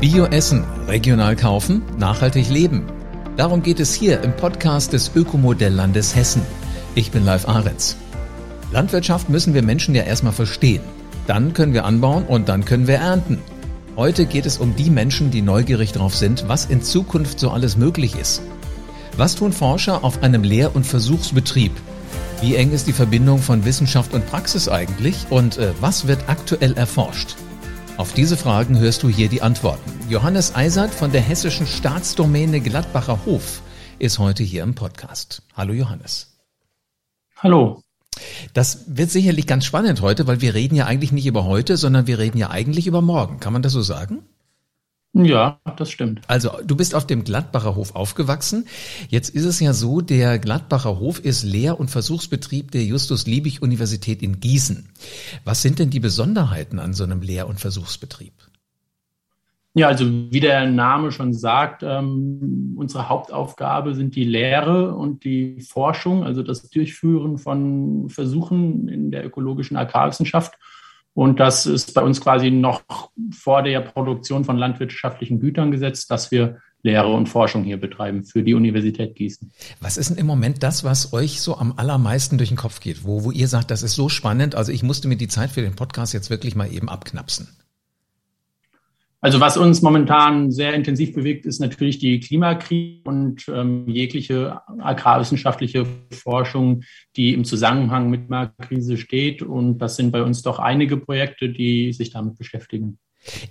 Bio essen, regional kaufen, nachhaltig leben. Darum geht es hier im Podcast des Ökomodelllandes Hessen. Ich bin Live Ahrens. Landwirtschaft müssen wir Menschen ja erstmal verstehen. Dann können wir anbauen und dann können wir ernten. Heute geht es um die Menschen, die neugierig darauf sind, was in Zukunft so alles möglich ist. Was tun Forscher auf einem Lehr- und Versuchsbetrieb? Wie eng ist die Verbindung von Wissenschaft und Praxis eigentlich? Und äh, was wird aktuell erforscht? Auf diese Fragen hörst du hier die Antworten. Johannes Eisert von der hessischen Staatsdomäne Gladbacher Hof ist heute hier im Podcast. Hallo Johannes. Hallo. Das wird sicherlich ganz spannend heute, weil wir reden ja eigentlich nicht über heute, sondern wir reden ja eigentlich über morgen. Kann man das so sagen? Ja, das stimmt. Also, du bist auf dem Gladbacher Hof aufgewachsen. Jetzt ist es ja so, der Gladbacher Hof ist Lehr- und Versuchsbetrieb der Justus-Liebig-Universität in Gießen. Was sind denn die Besonderheiten an so einem Lehr- und Versuchsbetrieb? Ja, also wie der Name schon sagt, ähm, unsere Hauptaufgabe sind die Lehre und die Forschung, also das Durchführen von Versuchen in der ökologischen Agrarwissenschaft und das ist bei uns quasi noch vor der Produktion von landwirtschaftlichen Gütern gesetzt, dass wir Lehre und Forschung hier betreiben für die Universität Gießen. Was ist denn im Moment das, was euch so am allermeisten durch den Kopf geht, wo, wo ihr sagt, das ist so spannend, also ich musste mir die Zeit für den Podcast jetzt wirklich mal eben abknapsen? Also was uns momentan sehr intensiv bewegt, ist natürlich die Klimakrise und ähm, jegliche agrarwissenschaftliche Forschung, die im Zusammenhang mit der Krise steht. Und das sind bei uns doch einige Projekte, die sich damit beschäftigen.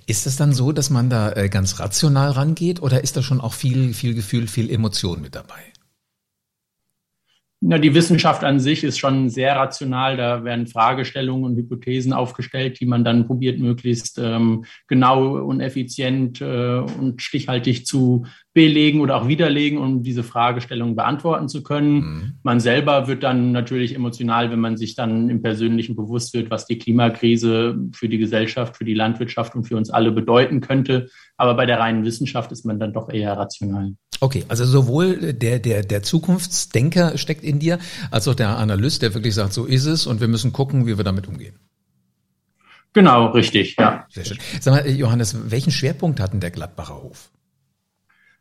Ist es dann so, dass man da äh, ganz rational rangeht oder ist da schon auch viel, viel Gefühl, viel Emotion mit dabei? Na, die Wissenschaft an sich ist schon sehr rational. Da werden Fragestellungen und Hypothesen aufgestellt, die man dann probiert, möglichst ähm, genau und effizient äh, und stichhaltig zu belegen oder auch widerlegen, um diese Fragestellung beantworten zu können. Mhm. Man selber wird dann natürlich emotional, wenn man sich dann im Persönlichen bewusst wird, was die Klimakrise für die Gesellschaft, für die Landwirtschaft und für uns alle bedeuten könnte. Aber bei der reinen Wissenschaft ist man dann doch eher rational. Okay, also sowohl der, der, der Zukunftsdenker steckt in dir, als auch der Analyst, der wirklich sagt, so ist es und wir müssen gucken, wie wir damit umgehen. Genau, richtig, ja. Sehr schön. Sag mal, Johannes, welchen Schwerpunkt hat denn der Gladbacher Hof?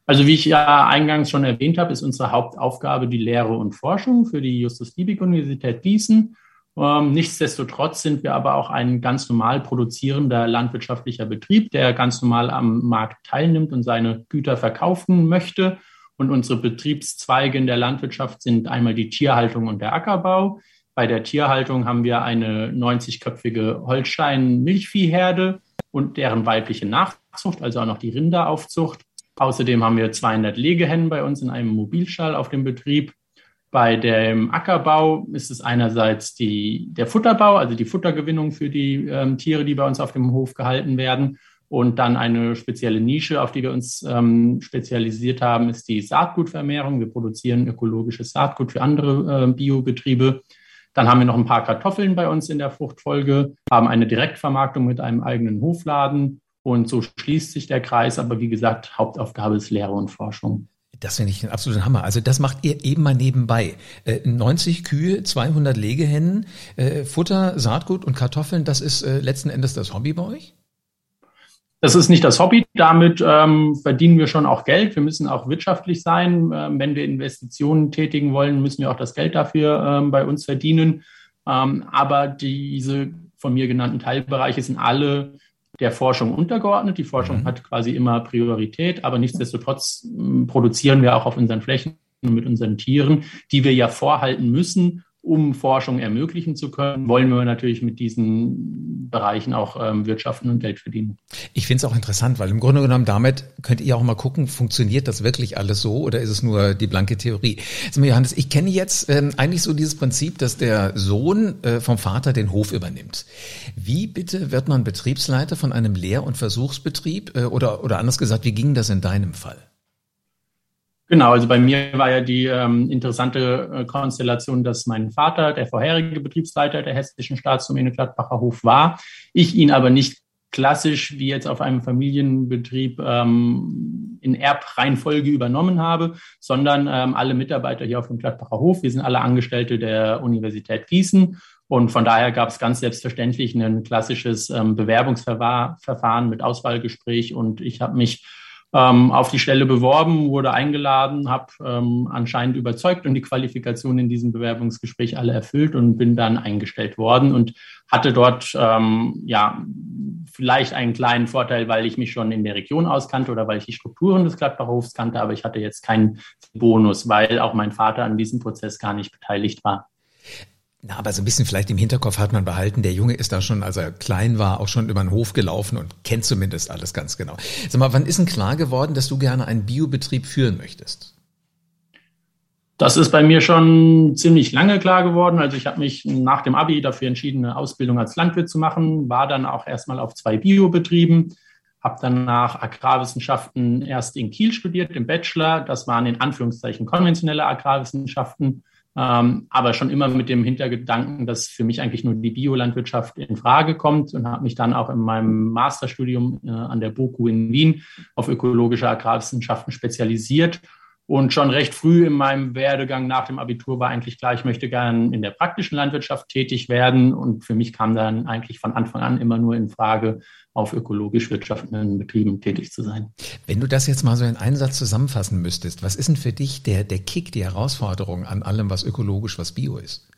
Also wie ich ja eingangs schon erwähnt habe, ist unsere Hauptaufgabe die Lehre und Forschung für die Justus-Liebig-Universität Gießen. Ähm, nichtsdestotrotz sind wir aber auch ein ganz normal produzierender landwirtschaftlicher Betrieb, der ganz normal am Markt teilnimmt und seine Güter verkaufen möchte. Und unsere Betriebszweige in der Landwirtschaft sind einmal die Tierhaltung und der Ackerbau. Bei der Tierhaltung haben wir eine 90-köpfige Holstein-Milchviehherde und deren weibliche Nachzucht, also auch noch die Rinderaufzucht. Außerdem haben wir 200 Legehennen bei uns in einem Mobilstall auf dem Betrieb. Bei dem Ackerbau ist es einerseits die, der Futterbau, also die Futtergewinnung für die ähm, Tiere, die bei uns auf dem Hof gehalten werden. Und dann eine spezielle Nische, auf die wir uns ähm, spezialisiert haben, ist die Saatgutvermehrung. Wir produzieren ökologisches Saatgut für andere äh, Biobetriebe. Dann haben wir noch ein paar Kartoffeln bei uns in der Fruchtfolge, haben eine Direktvermarktung mit einem eigenen Hofladen und so schließt sich der Kreis. Aber wie gesagt, Hauptaufgabe ist Lehre und Forschung. Das finde ich ein absoluter Hammer. Also das macht ihr eben mal nebenbei. 90 äh, Kühe, 200 Legehennen, äh, Futter, Saatgut und Kartoffeln, das ist äh, letzten Endes das Hobby bei euch? Das ist nicht das Hobby. Damit ähm, verdienen wir schon auch Geld. Wir müssen auch wirtschaftlich sein. Ähm, wenn wir Investitionen tätigen wollen, müssen wir auch das Geld dafür ähm, bei uns verdienen. Ähm, aber diese von mir genannten Teilbereiche sind alle der Forschung untergeordnet. Die Forschung mhm. hat quasi immer Priorität, aber nichtsdestotrotz hm, produzieren wir auch auf unseren Flächen und mit unseren Tieren, die wir ja vorhalten müssen, um Forschung ermöglichen zu können, wollen wir natürlich mit diesen Bereichen auch ähm, wirtschaften und Geld verdienen. Ich finde es auch interessant, weil im Grunde genommen damit könnt ihr auch mal gucken, funktioniert das wirklich alles so oder ist es nur die blanke Theorie? Mal, Johannes, ich kenne jetzt ähm, eigentlich so dieses Prinzip, dass der Sohn äh, vom Vater den Hof übernimmt. Wie bitte wird man Betriebsleiter von einem Lehr- und Versuchsbetrieb äh, oder, oder anders gesagt, wie ging das in deinem Fall? Genau, also bei mir war ja die ähm, interessante äh, Konstellation, dass mein Vater der vorherige Betriebsleiter der Hessischen Staatsdomäne Gladbacher Hof war, ich ihn aber nicht klassisch wie jetzt auf einem Familienbetrieb ähm, in Erbreihenfolge übernommen habe, sondern ähm, alle Mitarbeiter hier auf dem Gladbacher Hof, wir sind alle Angestellte der Universität Gießen. Und von daher gab es ganz selbstverständlich ein klassisches ähm, Bewerbungsverfahren mit Auswahlgespräch. Und ich habe mich ähm, auf die Stelle beworben, wurde eingeladen, habe ähm, anscheinend überzeugt und die Qualifikationen in diesem Bewerbungsgespräch alle erfüllt und bin dann eingestellt worden und hatte dort ähm, ja vielleicht einen kleinen Vorteil, weil ich mich schon in der Region auskannte oder weil ich die Strukturen des Gladbachhofs kannte, aber ich hatte jetzt keinen Bonus, weil auch mein Vater an diesem Prozess gar nicht beteiligt war. Na, aber so ein bisschen vielleicht im Hinterkopf hat man behalten, der Junge ist da schon, als er klein war, auch schon über den Hof gelaufen und kennt zumindest alles ganz genau. Sag mal, wann ist denn klar geworden, dass du gerne einen Biobetrieb führen möchtest? Das ist bei mir schon ziemlich lange klar geworden. Also ich habe mich nach dem Abi dafür entschieden, eine Ausbildung als Landwirt zu machen, war dann auch erstmal auf zwei Biobetrieben, habe danach Agrarwissenschaften erst in Kiel studiert, im Bachelor. Das waren in Anführungszeichen konventionelle Agrarwissenschaften ähm, aber schon immer mit dem Hintergedanken, dass für mich eigentlich nur die Biolandwirtschaft in Frage kommt und habe mich dann auch in meinem Masterstudium äh, an der BOKU in Wien auf ökologische Agrarwissenschaften spezialisiert. Und schon recht früh in meinem Werdegang nach dem Abitur war eigentlich klar, ich möchte gern in der praktischen Landwirtschaft tätig werden. Und für mich kam dann eigentlich von Anfang an immer nur in Frage, auf ökologisch wirtschaftenden Betrieben tätig zu sein. Wenn du das jetzt mal so in einen Satz zusammenfassen müsstest, was ist denn für dich der, der Kick, die Herausforderung an allem, was ökologisch, was bio ist?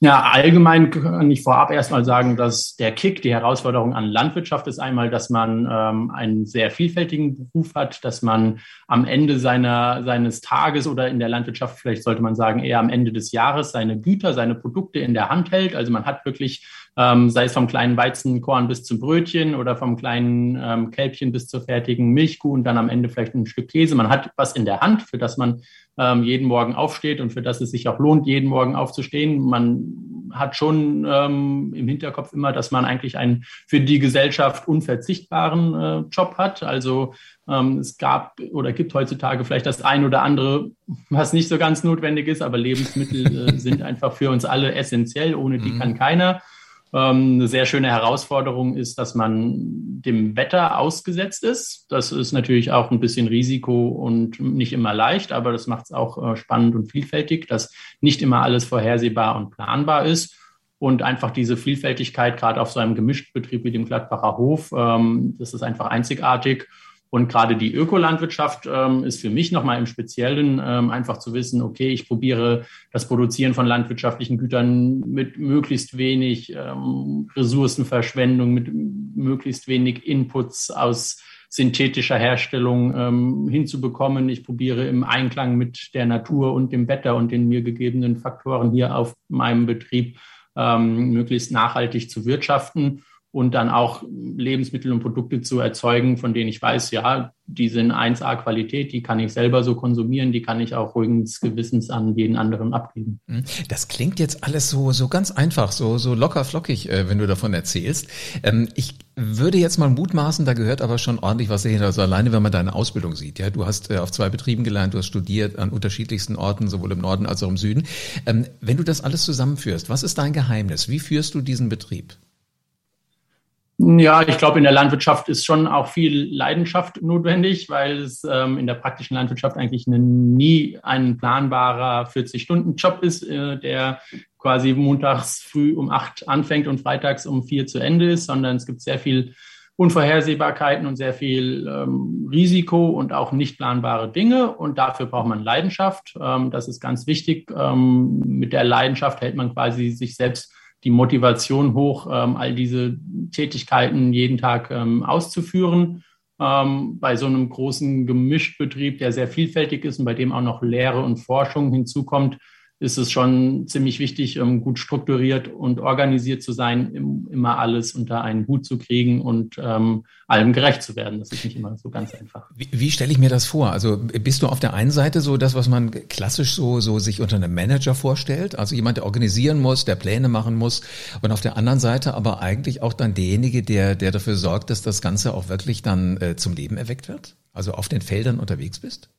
Ja, allgemein kann ich vorab erstmal sagen, dass der Kick, die Herausforderung an Landwirtschaft ist einmal, dass man ähm, einen sehr vielfältigen Beruf hat, dass man am Ende seiner, seines Tages oder in der Landwirtschaft, vielleicht sollte man sagen, eher am Ende des Jahres seine Güter, seine Produkte in der Hand hält. Also man hat wirklich ähm, sei es vom kleinen Weizenkorn bis zum Brötchen oder vom kleinen ähm, Kälbchen bis zur fertigen Milchkuh und dann am Ende vielleicht ein Stück Käse. Man hat was in der Hand, für das man ähm, jeden Morgen aufsteht und für das es sich auch lohnt, jeden Morgen aufzustehen. Man hat schon ähm, im Hinterkopf immer, dass man eigentlich einen für die Gesellschaft unverzichtbaren äh, Job hat. Also ähm, es gab oder gibt heutzutage vielleicht das ein oder andere, was nicht so ganz notwendig ist, aber Lebensmittel äh, sind einfach für uns alle essentiell. Ohne die mhm. kann keiner. Ähm, eine sehr schöne Herausforderung ist, dass man dem Wetter ausgesetzt ist. Das ist natürlich auch ein bisschen Risiko und nicht immer leicht, aber das macht es auch äh, spannend und vielfältig, dass nicht immer alles vorhersehbar und planbar ist. Und einfach diese Vielfältigkeit, gerade auf so einem gemischten Betrieb wie dem Gladbacher Hof, ähm, das ist einfach einzigartig. Und gerade die Ökolandwirtschaft ähm, ist für mich nochmal im Speziellen ähm, einfach zu wissen, okay, ich probiere das Produzieren von landwirtschaftlichen Gütern mit möglichst wenig ähm, Ressourcenverschwendung, mit möglichst wenig Inputs aus synthetischer Herstellung ähm, hinzubekommen. Ich probiere im Einklang mit der Natur und dem Wetter und den mir gegebenen Faktoren hier auf meinem Betrieb ähm, möglichst nachhaltig zu wirtschaften und dann auch Lebensmittel und Produkte zu erzeugen, von denen ich weiß, ja, die sind 1A Qualität, die kann ich selber so konsumieren, die kann ich auch ruhigen Gewissens an jeden anderen abgeben. Hm. Das klingt jetzt alles so, so ganz einfach, so, so locker flockig, äh, wenn du davon erzählst. Ähm, ich würde jetzt mal mutmaßen, da gehört aber schon ordentlich was dahinter, also alleine, wenn man deine Ausbildung sieht. Ja, du hast äh, auf zwei Betrieben gelernt, du hast studiert an unterschiedlichsten Orten, sowohl im Norden als auch im Süden. Ähm, wenn du das alles zusammenführst, was ist dein Geheimnis? Wie führst du diesen Betrieb? Ja, ich glaube, in der Landwirtschaft ist schon auch viel Leidenschaft notwendig, weil es ähm, in der praktischen Landwirtschaft eigentlich eine, nie ein planbarer 40-Stunden-Job ist, äh, der quasi montags früh um acht anfängt und freitags um vier zu Ende ist, sondern es gibt sehr viel Unvorhersehbarkeiten und sehr viel ähm, Risiko und auch nicht planbare Dinge. Und dafür braucht man Leidenschaft. Ähm, das ist ganz wichtig. Ähm, mit der Leidenschaft hält man quasi sich selbst die Motivation hoch, ähm, all diese Tätigkeiten jeden Tag ähm, auszuführen. Ähm, bei so einem großen Gemischbetrieb, der sehr vielfältig ist und bei dem auch noch Lehre und Forschung hinzukommt, ist es schon ziemlich wichtig, um gut strukturiert und organisiert zu sein, immer alles unter einen Hut zu kriegen und ähm, allem gerecht zu werden. Das ist nicht immer so ganz einfach. Wie, wie stelle ich mir das vor? Also bist du auf der einen Seite so das, was man klassisch so, so sich unter einem Manager vorstellt, also jemand, der organisieren muss, der Pläne machen muss und auf der anderen Seite aber eigentlich auch dann derjenige, der, der dafür sorgt, dass das Ganze auch wirklich dann äh, zum Leben erweckt wird? Also auf den Feldern unterwegs bist?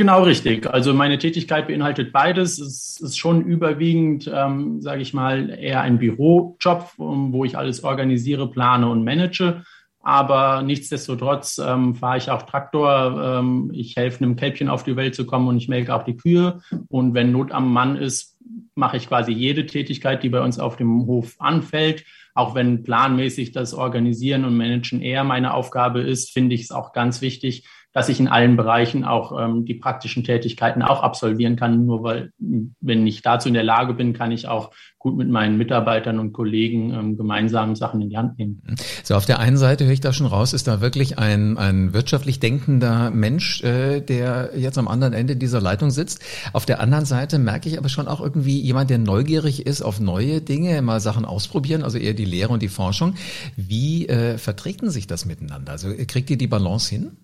Genau richtig. Also meine Tätigkeit beinhaltet beides. Es ist schon überwiegend, ähm, sage ich mal, eher ein Bürojob, wo ich alles organisiere, plane und manage. Aber nichtsdestotrotz ähm, fahre ich auch Traktor. Ähm, ich helfe einem Kälbchen auf die Welt zu kommen und ich melke auch die Kühe. Und wenn Not am Mann ist, mache ich quasi jede Tätigkeit, die bei uns auf dem Hof anfällt. Auch wenn planmäßig das Organisieren und Managen eher meine Aufgabe ist, finde ich es auch ganz wichtig, dass ich in allen Bereichen auch ähm, die praktischen Tätigkeiten auch absolvieren kann. Nur weil, wenn ich dazu in der Lage bin, kann ich auch gut mit meinen Mitarbeitern und Kollegen ähm, gemeinsam Sachen in die Hand nehmen. So, auf der einen Seite höre ich da schon raus, ist da wirklich ein, ein wirtschaftlich denkender Mensch, äh, der jetzt am anderen Ende dieser Leitung sitzt. Auf der anderen Seite merke ich aber schon auch irgendwie jemand, der neugierig ist auf neue Dinge, mal Sachen ausprobieren, also eher die Lehre und die Forschung. Wie äh, verträgt sich das miteinander? Also kriegt ihr die Balance hin?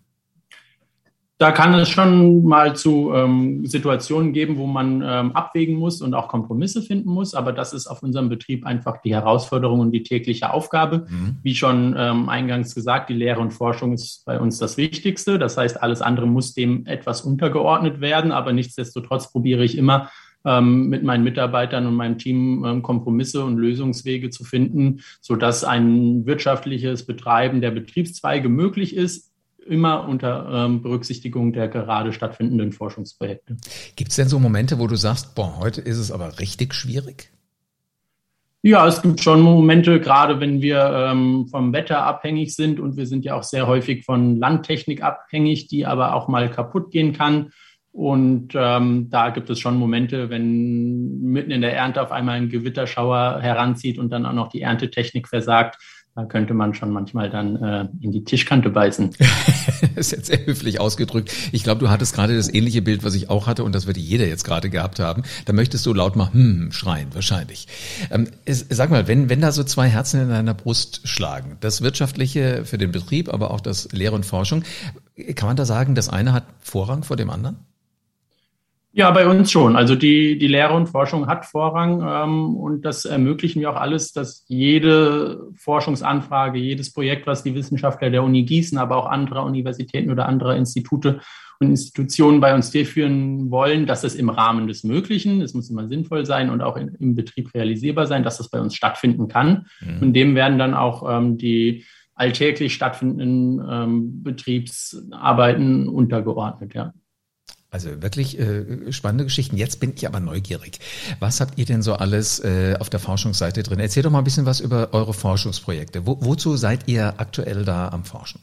Da kann es schon mal zu ähm, Situationen geben, wo man ähm, abwägen muss und auch Kompromisse finden muss. Aber das ist auf unserem Betrieb einfach die Herausforderung und die tägliche Aufgabe. Mhm. Wie schon ähm, eingangs gesagt, die Lehre und Forschung ist bei uns das Wichtigste. Das heißt, alles andere muss dem etwas untergeordnet werden. Aber nichtsdestotrotz probiere ich immer, ähm, mit meinen Mitarbeitern und meinem Team ähm, Kompromisse und Lösungswege zu finden, sodass ein wirtschaftliches Betreiben der Betriebszweige möglich ist, immer unter ähm, Berücksichtigung der gerade stattfindenden Forschungsprojekte. Gibt es denn so Momente, wo du sagst, boah, heute ist es aber richtig schwierig? Ja, es gibt schon Momente, gerade wenn wir ähm, vom Wetter abhängig sind und wir sind ja auch sehr häufig von Landtechnik abhängig, die aber auch mal kaputt gehen kann. Und ähm, da gibt es schon Momente, wenn mitten in der Ernte auf einmal ein Gewitterschauer heranzieht und dann auch noch die Erntetechnik versagt, da könnte man schon manchmal dann äh, in die Tischkante beißen. das ist jetzt sehr höflich ausgedrückt. Ich glaube, du hattest gerade das ähnliche Bild, was ich auch hatte, und das würde jeder jetzt gerade gehabt haben. Da möchtest du laut mal hm schreien, wahrscheinlich. Ähm, sag mal, wenn, wenn da so zwei Herzen in deiner Brust schlagen, das Wirtschaftliche für den Betrieb, aber auch das Lehre und Forschung, kann man da sagen, das eine hat Vorrang vor dem anderen? Ja, bei uns schon. Also die, die Lehre und Forschung hat Vorrang ähm, und das ermöglichen wir auch alles, dass jede Forschungsanfrage, jedes Projekt, was die Wissenschaftler der Uni Gießen, aber auch anderer Universitäten oder anderer Institute und Institutionen bei uns durchführen wollen, dass es im Rahmen des Möglichen, es muss immer sinnvoll sein und auch in, im Betrieb realisierbar sein, dass das bei uns stattfinden kann. Mhm. Und dem werden dann auch ähm, die alltäglich stattfindenden ähm, Betriebsarbeiten untergeordnet, ja. Also wirklich äh, spannende Geschichten. Jetzt bin ich aber neugierig. Was habt ihr denn so alles äh, auf der Forschungsseite drin? Erzähl doch mal ein bisschen was über eure Forschungsprojekte. Wo, wozu seid ihr aktuell da am Forschen?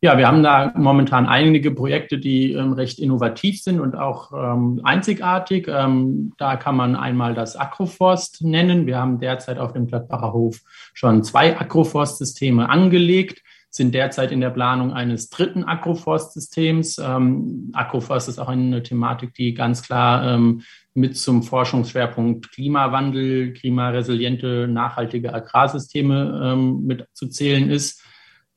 Ja, wir haben da momentan einige Projekte, die ähm, recht innovativ sind und auch ähm, einzigartig. Ähm, da kann man einmal das Agroforst nennen. Wir haben derzeit auf dem Gladbacher Hof schon zwei Agroforst-Systeme angelegt sind derzeit in der Planung eines dritten Agroforstsystems. Ähm, Agroforst ist auch eine Thematik, die ganz klar ähm, mit zum Forschungsschwerpunkt Klimawandel, klimaresiliente, nachhaltige Agrarsysteme ähm, mit zu zählen ist.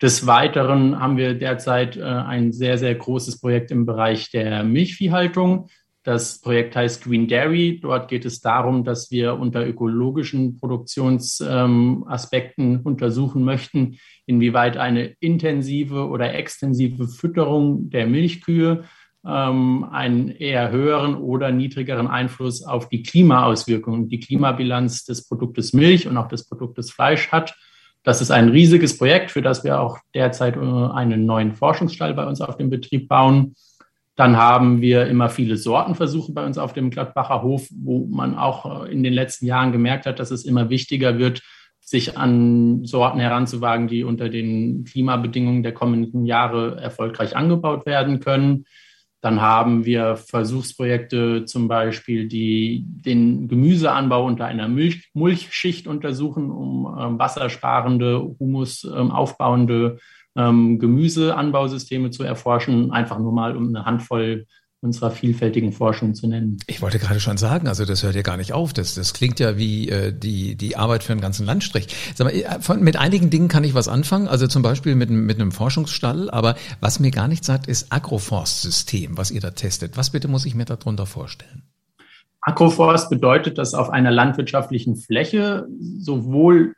Des Weiteren haben wir derzeit äh, ein sehr, sehr großes Projekt im Bereich der Milchviehhaltung. Das Projekt heißt Green Dairy. Dort geht es darum, dass wir unter ökologischen Produktionsaspekten ähm, untersuchen möchten, inwieweit eine intensive oder extensive Fütterung der Milchkühe ähm, einen eher höheren oder niedrigeren Einfluss auf die Klimaauswirkungen, die Klimabilanz des Produktes Milch und auch des Produktes Fleisch hat. Das ist ein riesiges Projekt, für das wir auch derzeit äh, einen neuen Forschungsstall bei uns auf dem Betrieb bauen. Dann haben wir immer viele Sortenversuche bei uns auf dem Gladbacher Hof, wo man auch äh, in den letzten Jahren gemerkt hat, dass es immer wichtiger wird, sich an Sorten heranzuwagen, die unter den Klimabedingungen der kommenden Jahre erfolgreich angebaut werden können. Dann haben wir Versuchsprojekte zum Beispiel, die den Gemüseanbau unter einer Milch, Mulchschicht untersuchen, um äh, wassersparende, humusaufbauende ähm, Gemüseanbausysteme zu erforschen, einfach nur mal um eine Handvoll unserer vielfältigen Forschung zu nennen. Ich wollte gerade schon sagen, also das hört ja gar nicht auf. Das, das klingt ja wie äh, die, die Arbeit für einen ganzen Landstrich. Sag mal, äh, von, mit einigen Dingen kann ich was anfangen, also zum Beispiel mit, mit einem Forschungsstall, aber was mir gar nicht sagt, ist Agroforst-System, was ihr da testet. Was bitte muss ich mir darunter vorstellen? Agroforst bedeutet, dass auf einer landwirtschaftlichen Fläche sowohl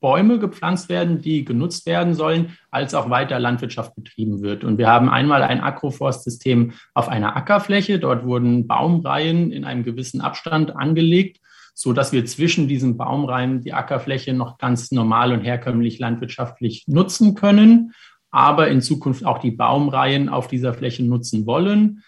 Bäume gepflanzt werden, die genutzt werden sollen, als auch weiter Landwirtschaft betrieben wird. Und wir haben einmal ein Agroforstsystem auf einer Ackerfläche. Dort wurden Baumreihen in einem gewissen Abstand angelegt, so dass wir zwischen diesen Baumreihen die Ackerfläche noch ganz normal und herkömmlich landwirtschaftlich nutzen können, aber in Zukunft auch die Baumreihen auf dieser Fläche nutzen wollen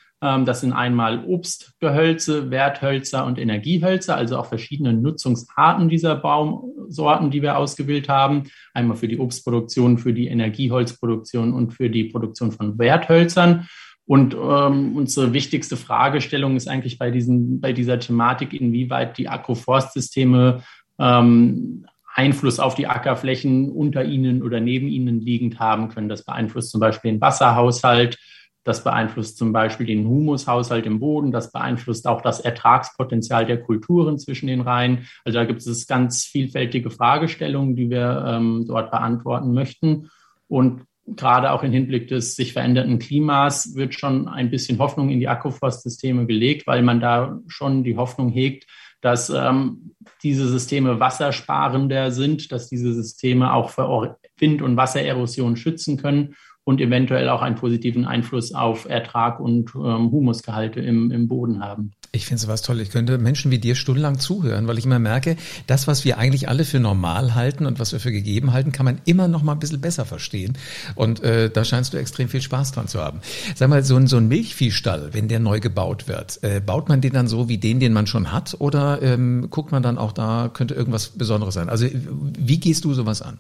das sind einmal Obstgehölze, Werthölzer und Energiehölzer, also auch verschiedene Nutzungsarten dieser Baumsorten, die wir ausgewählt haben. Einmal für die Obstproduktion, für die Energieholzproduktion und für die Produktion von Werthölzern. Und ähm, unsere wichtigste Fragestellung ist eigentlich bei, diesen, bei dieser Thematik, inwieweit die Agroforstsysteme ähm, Einfluss auf die Ackerflächen unter ihnen oder neben ihnen liegend haben können. Das beeinflusst zum Beispiel den Wasserhaushalt, das beeinflusst zum Beispiel den Humushaushalt im Boden, das beeinflusst auch das Ertragspotenzial der Kulturen zwischen den Reihen. Also da gibt es ganz vielfältige Fragestellungen, die wir ähm, dort beantworten möchten. Und gerade auch im Hinblick des sich veränderten Klimas wird schon ein bisschen Hoffnung in die Agroforstsysteme gelegt, weil man da schon die Hoffnung hegt, dass ähm, diese Systeme wassersparender sind, dass diese Systeme auch vor Wind- und Wassererosion schützen können und eventuell auch einen positiven Einfluss auf Ertrag und ähm, Humusgehalte im, im Boden haben. Ich finde sowas toll. Ich könnte Menschen wie dir stundenlang zuhören, weil ich immer merke, das, was wir eigentlich alle für normal halten und was wir für gegeben halten, kann man immer noch mal ein bisschen besser verstehen. Und äh, da scheinst du extrem viel Spaß dran zu haben. Sag mal, so ein, so ein Milchviehstall, wenn der neu gebaut wird, äh, baut man den dann so wie den, den man schon hat? Oder ähm, guckt man dann auch da, könnte irgendwas Besonderes sein? Also wie gehst du sowas an?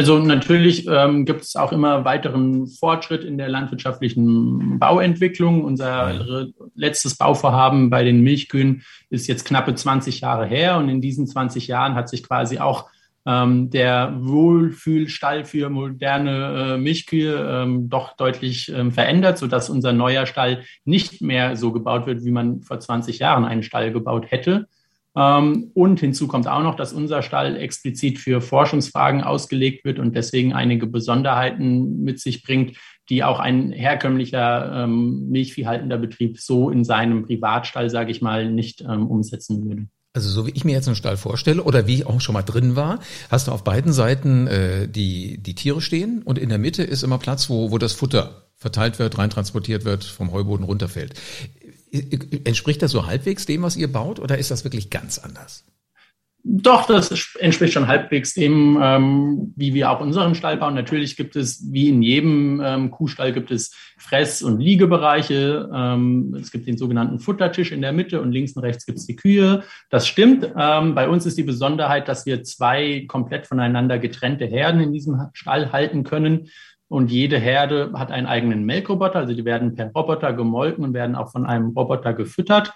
Also natürlich ähm, gibt es auch immer weiteren Fortschritt in der landwirtschaftlichen Bauentwicklung. Unser letztes Bauvorhaben bei den Milchkühen ist jetzt knappe 20 Jahre her und in diesen 20 Jahren hat sich quasi auch ähm, der Wohlfühlstall für moderne äh, Milchkühe ähm, doch deutlich ähm, verändert, sodass unser neuer Stall nicht mehr so gebaut wird, wie man vor 20 Jahren einen Stall gebaut hätte. Ähm, und hinzu kommt auch noch, dass unser Stall explizit für Forschungsfragen ausgelegt wird und deswegen einige Besonderheiten mit sich bringt, die auch ein herkömmlicher ähm, Milchviehhaltender Betrieb so in seinem Privatstall, sage ich mal, nicht ähm, umsetzen würde. Also so wie ich mir jetzt einen Stall vorstelle oder wie ich auch schon mal drin war, hast du auf beiden Seiten äh, die, die Tiere stehen und in der Mitte ist immer Platz, wo, wo das Futter verteilt wird, reintransportiert wird, vom Heuboden runterfällt. Entspricht das so halbwegs dem, was ihr baut, oder ist das wirklich ganz anders? Doch, das entspricht schon halbwegs dem, ähm, wie wir auch unseren Stall bauen. Natürlich gibt es, wie in jedem ähm, Kuhstall, gibt es Fress- und Liegebereiche. Ähm, es gibt den sogenannten Futtertisch in der Mitte und links und rechts gibt es die Kühe. Das stimmt. Ähm, bei uns ist die Besonderheit, dass wir zwei komplett voneinander getrennte Herden in diesem Stall halten können. Und jede Herde hat einen eigenen Melkroboter, also die werden per Roboter gemolken und werden auch von einem Roboter gefüttert.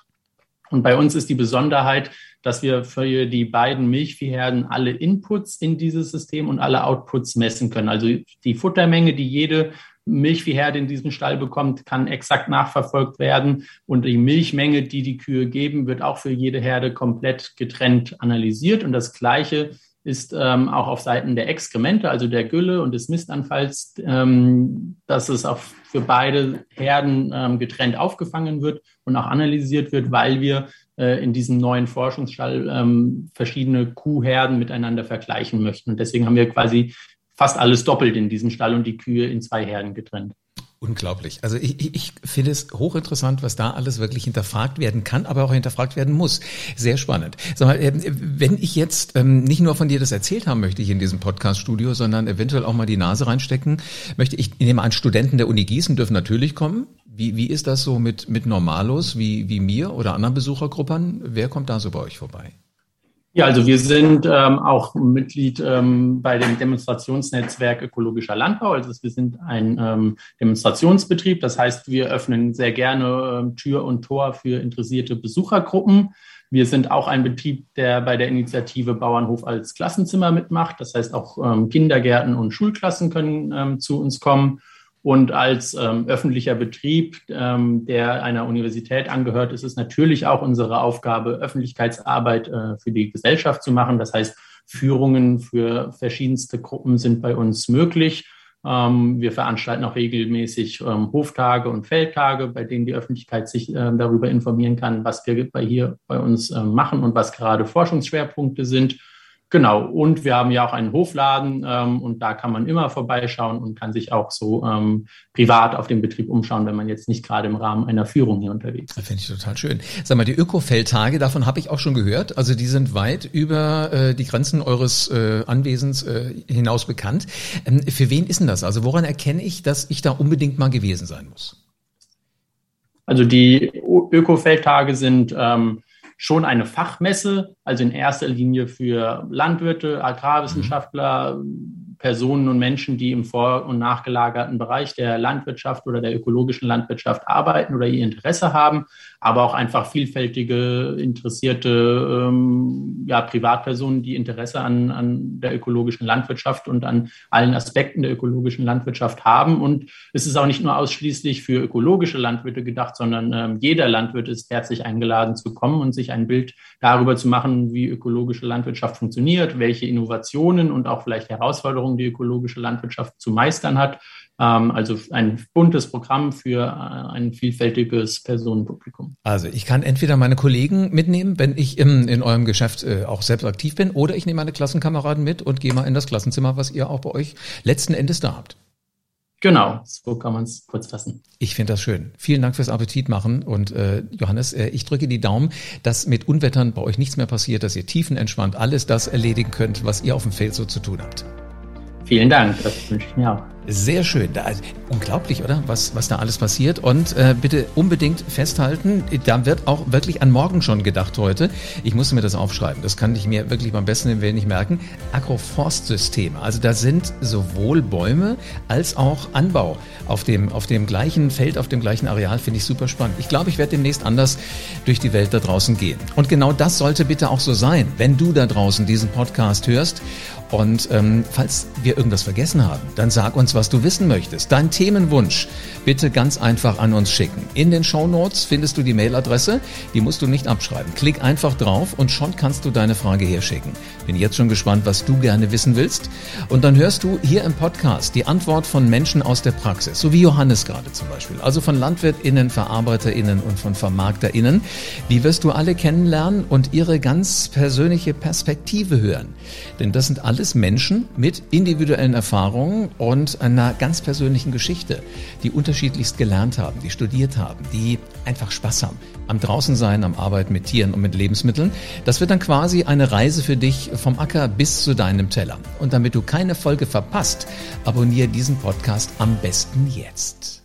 Und bei uns ist die Besonderheit, dass wir für die beiden Milchviehherden alle Inputs in dieses System und alle Outputs messen können. Also die Futtermenge, die jede Milchviehherde in diesem Stall bekommt, kann exakt nachverfolgt werden. Und die Milchmenge, die die Kühe geben, wird auch für jede Herde komplett getrennt analysiert. Und das Gleiche ist ähm, auch auf Seiten der Exkremente, also der Gülle und des Mistanfalls, ähm, dass es auch für beide Herden ähm, getrennt aufgefangen wird und auch analysiert wird, weil wir äh, in diesem neuen Forschungsstall ähm, verschiedene Kuhherden miteinander vergleichen möchten. Und deswegen haben wir quasi fast alles doppelt in diesem Stall und die Kühe in zwei Herden getrennt. Unglaublich. Also ich, ich, ich finde es hochinteressant, was da alles wirklich hinterfragt werden kann, aber auch hinterfragt werden muss. Sehr spannend. Sag mal, ähm, wenn ich jetzt ähm, nicht nur von dir das erzählt haben möchte ich in diesem Podcast-Studio, sondern eventuell auch mal die Nase reinstecken, möchte ich, ich nehme an, Studenten der Uni Gießen dürfen natürlich kommen. Wie, wie ist das so mit, mit Normalos wie, wie mir oder anderen Besuchergruppen? Wer kommt da so bei euch vorbei? Ja, also wir sind ähm, auch Mitglied ähm, bei dem Demonstrationsnetzwerk Ökologischer Landbau. Also wir sind ein ähm, Demonstrationsbetrieb. Das heißt, wir öffnen sehr gerne ähm, Tür und Tor für interessierte Besuchergruppen. Wir sind auch ein Betrieb, der bei der Initiative Bauernhof als Klassenzimmer mitmacht. Das heißt, auch ähm, Kindergärten und Schulklassen können ähm, zu uns kommen. Und als ähm, öffentlicher Betrieb, ähm, der einer Universität angehört, ist es natürlich auch unsere Aufgabe, Öffentlichkeitsarbeit äh, für die Gesellschaft zu machen. Das heißt, Führungen für verschiedenste Gruppen sind bei uns möglich. Ähm, wir veranstalten auch regelmäßig ähm, Hoftage und Feldtage, bei denen die Öffentlichkeit sich äh, darüber informieren kann, was wir bei hier bei uns äh, machen und was gerade Forschungsschwerpunkte sind. Genau, und wir haben ja auch einen Hofladen ähm, und da kann man immer vorbeischauen und kann sich auch so ähm, privat auf dem Betrieb umschauen, wenn man jetzt nicht gerade im Rahmen einer Führung hier unterwegs ist. Finde ich total schön. Sag mal, die Ökofeldtage, davon habe ich auch schon gehört. Also die sind weit über äh, die Grenzen eures äh, Anwesens äh, hinaus bekannt. Ähm, für wen ist denn das? Also woran erkenne ich, dass ich da unbedingt mal gewesen sein muss? Also die Ökofeldtage sind ähm, schon eine Fachmesse, also in erster Linie für Landwirte, Agrarwissenschaftler, Personen und Menschen, die im vor- und nachgelagerten Bereich der Landwirtschaft oder der ökologischen Landwirtschaft arbeiten oder ihr Interesse haben, aber auch einfach vielfältige, interessierte ähm, ja, Privatpersonen, die Interesse an, an der ökologischen Landwirtschaft und an allen Aspekten der ökologischen Landwirtschaft haben. Und es ist auch nicht nur ausschließlich für ökologische Landwirte gedacht, sondern ähm, jeder Landwirt ist herzlich eingeladen zu kommen und sich ein Bild darüber zu machen, wie ökologische Landwirtschaft funktioniert, welche Innovationen und auch vielleicht Herausforderungen die ökologische Landwirtschaft zu meistern hat. Ähm, also ein buntes Programm für äh, ein vielfältiges Personenpublikum. Also ich kann entweder meine Kollegen mitnehmen, wenn ich im, in eurem Geschäft äh, auch selbst aktiv bin, oder ich nehme meine Klassenkameraden mit und gehe mal in das Klassenzimmer, was ihr auch bei euch letzten Endes da habt. Genau, so kann man es kurz fassen. Ich finde das schön. Vielen Dank fürs Appetit machen und äh, Johannes, äh, ich drücke die Daumen, dass mit Unwettern bei euch nichts mehr passiert, dass ihr tiefenentspannt alles das erledigen könnt, was ihr auf dem Feld so zu tun habt. Vielen Dank, das wünsche ich mir auch. Sehr schön. Da, unglaublich, oder? Was, was da alles passiert. Und äh, bitte unbedingt festhalten, da wird auch wirklich an morgen schon gedacht heute. Ich musste mir das aufschreiben. Das kann ich mir wirklich beim besten Willen nicht merken. Agroforstsysteme. Also da sind sowohl Bäume als auch Anbau auf dem, auf dem gleichen Feld, auf dem gleichen Areal. Finde ich super spannend. Ich glaube, ich werde demnächst anders durch die Welt da draußen gehen. Und genau das sollte bitte auch so sein, wenn du da draußen diesen Podcast hörst. Und ähm, falls wir irgendwas vergessen haben, dann sag uns, was du wissen möchtest. Dein Themenwunsch bitte ganz einfach an uns schicken. In den Show Notes findest du die Mailadresse, die musst du nicht abschreiben. Klick einfach drauf und schon kannst du deine Frage herschicken. Bin jetzt schon gespannt, was du gerne wissen willst. Und dann hörst du hier im Podcast die Antwort von Menschen aus der Praxis, so wie Johannes gerade zum Beispiel, also von LandwirtInnen, VerarbeiterInnen und von VermarkterInnen. Die wirst du alle kennenlernen und ihre ganz persönliche Perspektive hören. Denn das sind alles Menschen mit individuellen Erfahrungen und einer ganz persönlichen Geschichte, die unterschiedlichst gelernt haben, die studiert haben, die einfach Spaß haben am Draußensein, am Arbeiten mit Tieren und mit Lebensmitteln. Das wird dann quasi eine Reise für dich vom Acker bis zu deinem Teller. Und damit du keine Folge verpasst, abonniere diesen Podcast am besten jetzt.